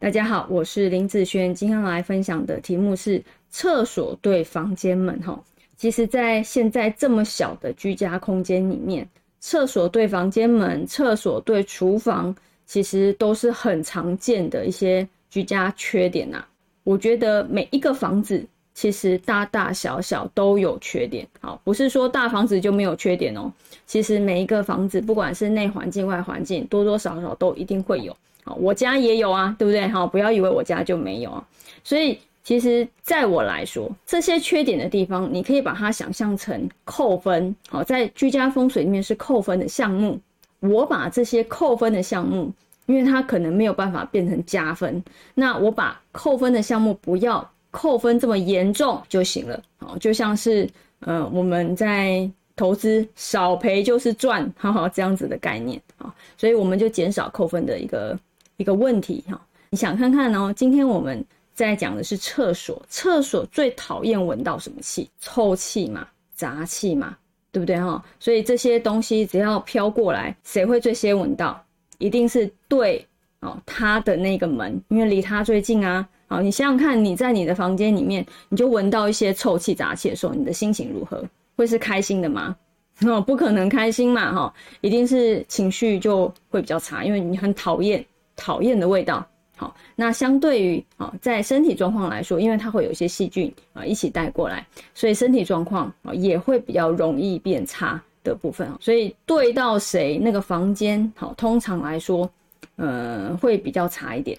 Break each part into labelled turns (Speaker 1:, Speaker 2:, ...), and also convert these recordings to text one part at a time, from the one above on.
Speaker 1: 大家好，我是林子轩，今天来分享的题目是厕所对房间门哈。其实，在现在这么小的居家空间里面，厕所对房间门、厕所对厨房，其实都是很常见的一些居家缺点呐。我觉得每一个房子其实大大小小都有缺点，好，不是说大房子就没有缺点哦。其实每一个房子，不管是内环境、外环境，多多少少都一定会有。好我家也有啊，对不对？好，不要以为我家就没有啊。所以，其实在我来说，这些缺点的地方，你可以把它想象成扣分。好，在居家风水里面是扣分的项目。我把这些扣分的项目，因为它可能没有办法变成加分，那我把扣分的项目不要扣分这么严重就行了。好，就像是呃，我们在投资少赔就是赚，哈哈，这样子的概念啊。所以我们就减少扣分的一个。一个问题哈，你想看看哦？今天我们在讲的是厕所，厕所最讨厌闻到什么气？臭气嘛，杂气嘛，对不对哈？所以这些东西只要飘过来，谁会最先闻到？一定是对哦，他的那个门，因为离他最近啊。好，你想想看，你在你的房间里面，你就闻到一些臭气杂气的时候，你的心情如何？会是开心的吗？哦，不可能开心嘛，哈，一定是情绪就会比较差，因为你很讨厌。讨厌的味道，好，那相对于啊，在身体状况来说，因为它会有一些细菌啊一起带过来，所以身体状况啊也会比较容易变差的部分所以对到谁那个房间好，通常来说，呃，会比较差一点。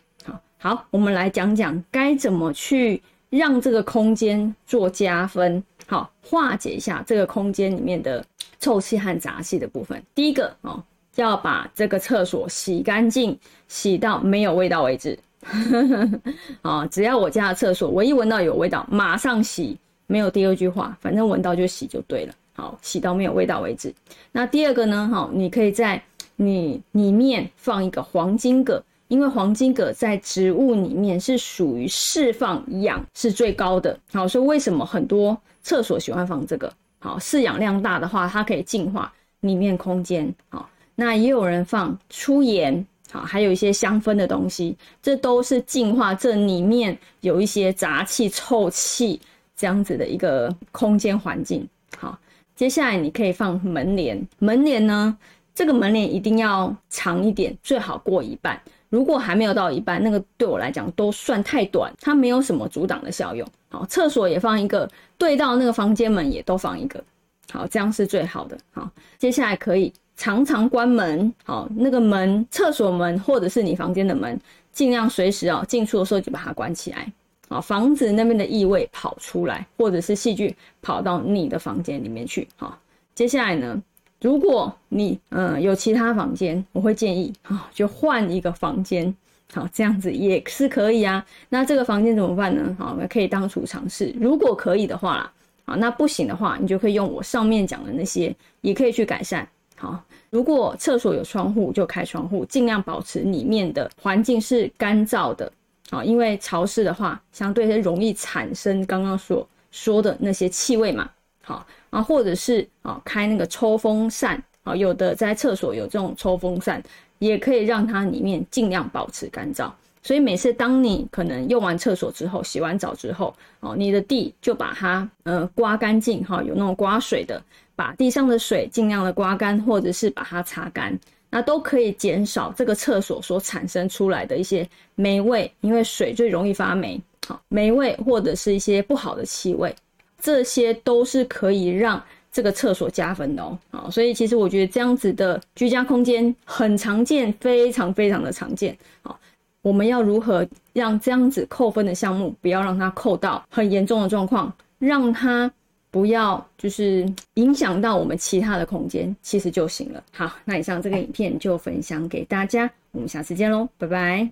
Speaker 1: 好，我们来讲讲该怎么去让这个空间做加分，好，化解一下这个空间里面的臭气和杂气的部分。第一个哦。要把这个厕所洗干净，洗到没有味道为止。啊，只要我家的厕所，我一闻到有味道，马上洗，没有第二句话，反正闻到就洗就对了。好，洗到没有味道为止。那第二个呢？哈，你可以在你里面放一个黄金葛，因为黄金葛在植物里面是属于释放氧是最高的。好，所以为什么很多厕所喜欢放这个？好，饲氧量大的话，它可以净化里面空间。好。那也有人放粗盐，好，还有一些香氛的东西，这都是净化这里面有一些杂气、臭气这样子的一个空间环境。好，接下来你可以放门帘，门帘呢，这个门帘一定要长一点，最好过一半。如果还没有到一半，那个对我来讲都算太短，它没有什么阻挡的效用。好，厕所也放一个，对到那个房间门也都放一个，好，这样是最好的。好，接下来可以。常常关门，好，那个门，厕所门或者是你房间的门，尽量随时哦进出的时候就把它关起来，好，防止那边的异味跑出来，或者是细菌跑到你的房间里面去，好。接下来呢，如果你嗯有其他房间，我会建议啊，就换一个房间，好，这样子也是可以啊。那这个房间怎么办呢？好，我们可以当储藏室，如果可以的话啦，啊，那不行的话，你就可以用我上面讲的那些，也可以去改善。好，如果厕所有窗户，就开窗户，尽量保持里面的环境是干燥的。好，因为潮湿的话，相对是容易产生刚刚所说的那些气味嘛。好啊，或者是啊，开那个抽风扇啊，有的在厕所有这种抽风扇，也可以让它里面尽量保持干燥。所以每次当你可能用完厕所之后，洗完澡之后，哦，你的地就把它呃刮干净哈，有那种刮水的。把地上的水尽量的刮干，或者是把它擦干，那都可以减少这个厕所所产生出来的一些霉味，因为水最容易发霉。好，霉味或者是一些不好的气味，这些都是可以让这个厕所加分的哦。好，所以其实我觉得这样子的居家空间很常见，非常非常的常见。好，我们要如何让这样子扣分的项目不要让它扣到很严重的状况，让它。不要就是影响到我们其他的空间，其实就行了。好，那以上这个影片就分享给大家，我们下次见喽，拜拜。